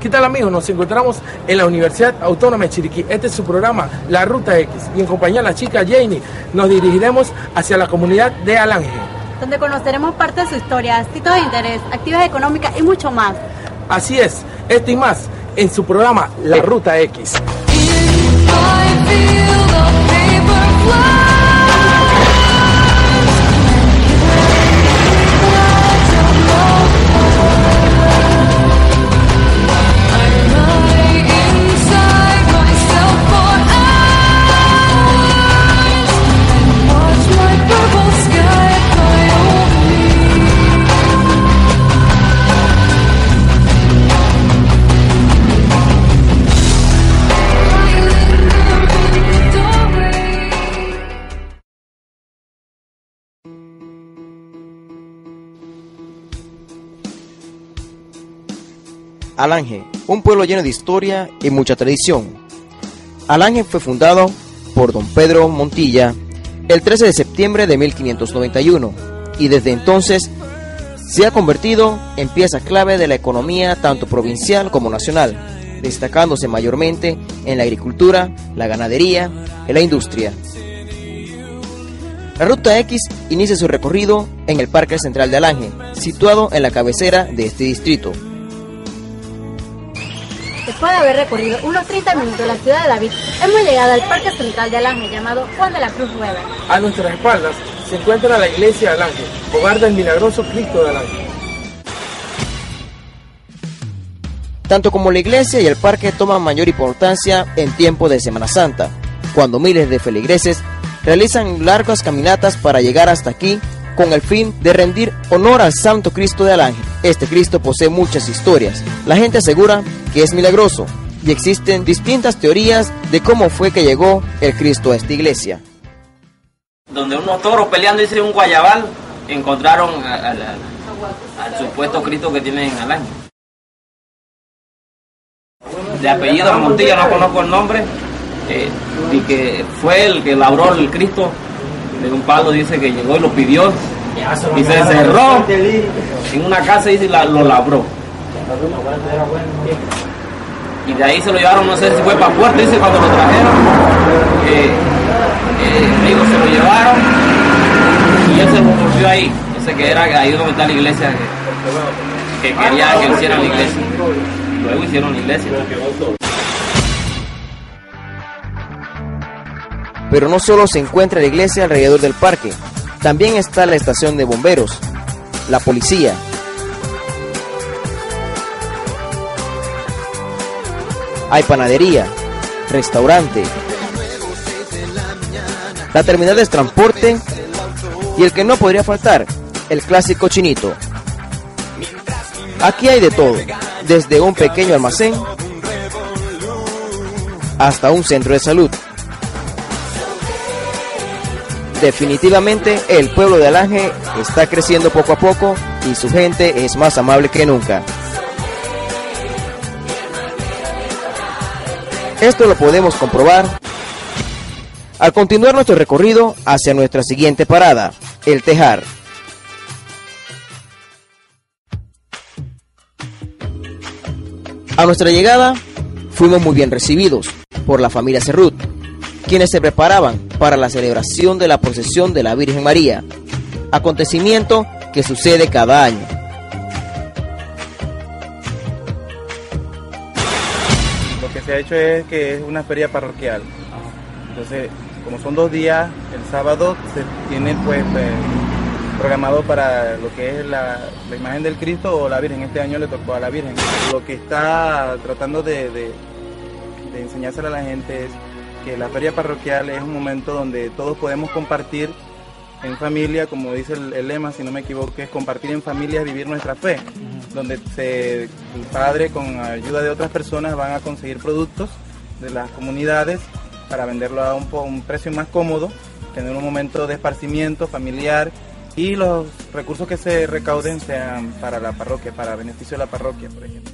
¿Qué tal amigos? Nos encontramos en la Universidad Autónoma de Chiriquí. Este es su programa, La Ruta X. Y en compañía de la chica Janie, nos dirigiremos hacia la comunidad de Alange. Donde conoceremos parte de su historia, sitios de interés, actividades económicas y mucho más. Así es, esto y más en su programa, La Ruta X. Alange, un pueblo lleno de historia y mucha tradición. Alange fue fundado por don Pedro Montilla el 13 de septiembre de 1591 y desde entonces se ha convertido en pieza clave de la economía tanto provincial como nacional, destacándose mayormente en la agricultura, la ganadería y la industria. La Ruta X inicia su recorrido en el Parque Central de Alange, situado en la cabecera de este distrito. Después de haber recorrido unos 30 minutos la ciudad de David, hemos llegado al Parque Central de Alange llamado Juan de la Cruz Rueda. A nuestras espaldas se encuentra la iglesia de Alange, hogar del milagroso Cristo de Alange. Tanto como la iglesia y el parque toman mayor importancia en tiempo de Semana Santa, cuando miles de feligreses realizan largas caminatas para llegar hasta aquí con el fin de rendir honor al Santo Cristo de Alange. Este Cristo posee muchas historias. La gente asegura que es milagroso y existen distintas teorías de cómo fue que llegó el Cristo a esta iglesia. Donde unos toros peleando dice un guayabal, encontraron al supuesto Cristo que tienen en Alange. De apellido Montilla, no conozco el nombre, eh, y que fue el que labró el Cristo de un palo dice que llegó y lo pidió y se cerró en una casa y lo labró. Y de ahí se lo llevaron, no sé si fue para Puerto, dice cuando lo trajeron. Eh, se lo llevaron y él se lo volvió ahí. Dice que era ahí donde está la iglesia, que, que quería que hicieran la iglesia. Luego hicieron la iglesia. Pero no solo se encuentra la iglesia alrededor del parque, también está la estación de bomberos, la policía. Hay panadería, restaurante, la terminal de transporte y el que no podría faltar, el clásico chinito. Aquí hay de todo, desde un pequeño almacén hasta un centro de salud. Definitivamente el pueblo de Alange está creciendo poco a poco y su gente es más amable que nunca. Esto lo podemos comprobar al continuar nuestro recorrido hacia nuestra siguiente parada, el Tejar. A nuestra llegada fuimos muy bien recibidos por la familia Cerrut, quienes se preparaban para la celebración de la procesión de la Virgen María, acontecimiento que sucede cada año. Lo que se ha hecho es que es una feria parroquial. Entonces, como son dos días, el sábado se tiene pues, pues programado para lo que es la, imagen del Cristo o la Virgen. Este año le tocó a la Virgen. Lo que está tratando de, enseñárselo a la gente es que la feria parroquial es un momento donde todos podemos compartir en familia, como dice el, lema, si no me equivoco, es compartir en familia, vivir nuestra fe, donde se, el padre con ayuda de otras personas van a conseguir productos de las comunidades para venderlo a un, un precio más cómodo, tener un momento de esparcimiento familiar y los recursos que se recauden sean para la parroquia, para beneficio de la parroquia, por ejemplo.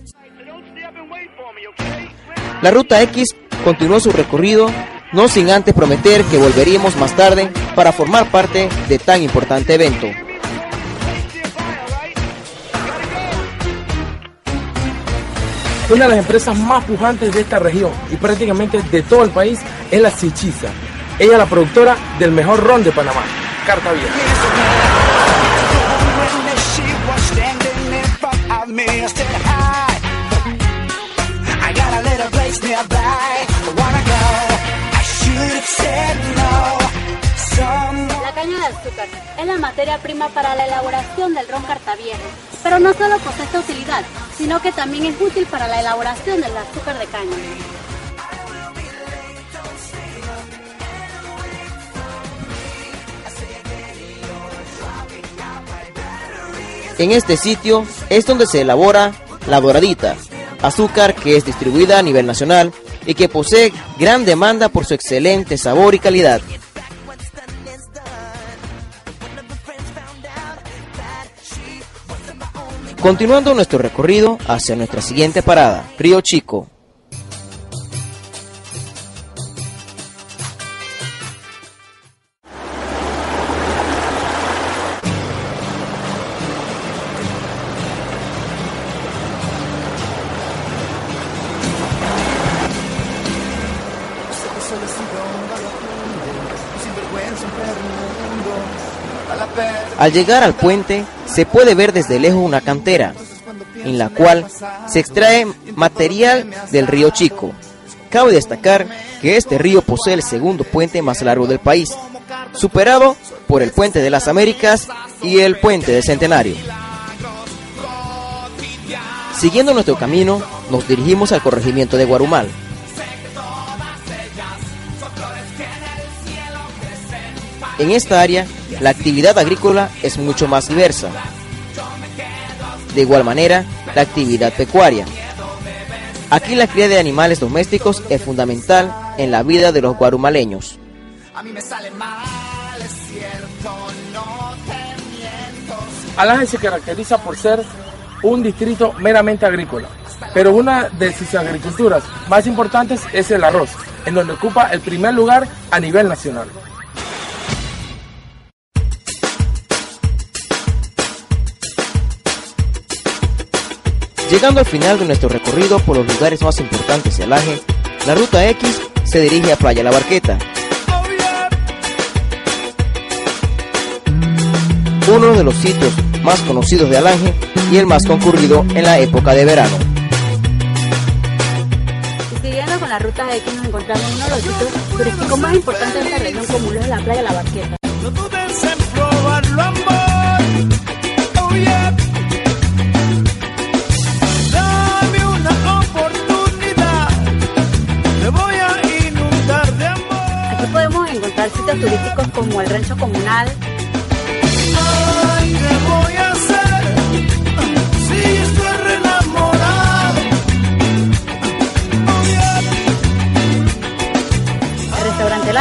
La ruta X continuó su recorrido, no sin antes prometer que volveríamos más tarde para formar parte de tan importante evento. Una de las empresas más pujantes de esta región y prácticamente de todo el país es la Sichiza. Ella es la productora del mejor ron de Panamá, Carta Vieja. La caña de azúcar es la materia prima para la elaboración del ron cartaviejo, pero no solo posee esta utilidad, sino que también es útil para la elaboración del azúcar de caña. En este sitio es donde se elabora la doradita, azúcar que es distribuida a nivel nacional y que posee gran demanda por su excelente sabor y calidad. Continuando nuestro recorrido hacia nuestra siguiente parada, Río Chico. Al llegar al puente se puede ver desde lejos una cantera, en la cual se extrae material del río Chico. Cabe destacar que este río posee el segundo puente más largo del país, superado por el puente de las Américas y el puente del Centenario. Siguiendo nuestro camino, nos dirigimos al corregimiento de Guarumal. En esta área, la actividad agrícola es mucho más diversa. De igual manera, la actividad pecuaria. Aquí la cría de animales domésticos es fundamental en la vida de los guarumaleños. Alange se caracteriza por ser un distrito meramente agrícola, pero una de sus agriculturas más importantes es el arroz, en donde ocupa el primer lugar a nivel nacional. Llegando al final de nuestro recorrido por los lugares más importantes de Alange, la ruta X se dirige a Playa La Barqueta. Uno de los sitios más conocidos de Alange y el más concurrido en la época de verano. Siguiendo con la ruta X nos encontramos en uno de los sitios turísticos más importantes de esta región como lo es la playa La Barqueta. No turísticos como el rancho comunal, Ay, ¿qué voy a hacer? Si estoy re enamorado. Oh, yeah. el restaurante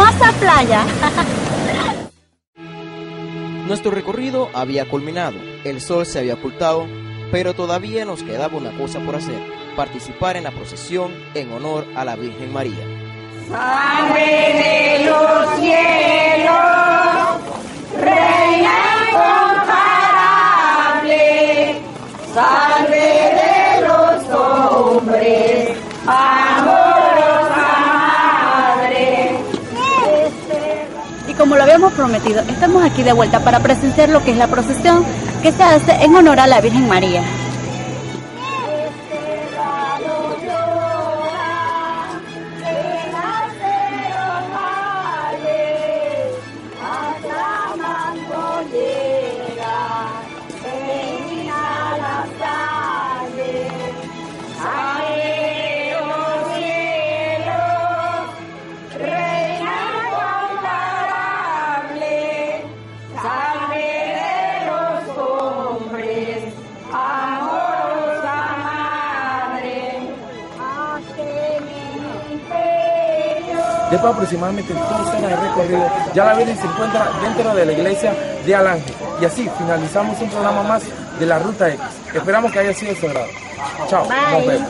hermosa playa. Nuestro recorrido había culminado, el sol se había ocultado, pero todavía nos quedaba una cosa por hacer, participar en la procesión en honor a la Virgen María. Y prometido, estamos aquí de vuelta para presenciar lo que es la procesión que se hace en honor a la Virgen María. Después de aproximadamente dos horas de recorrido, ya la Virgen se encuentra dentro de la iglesia de Alange. Y así finalizamos un programa más de la Ruta X. Esperamos que haya sido de. Chao, nos Bye. vemos.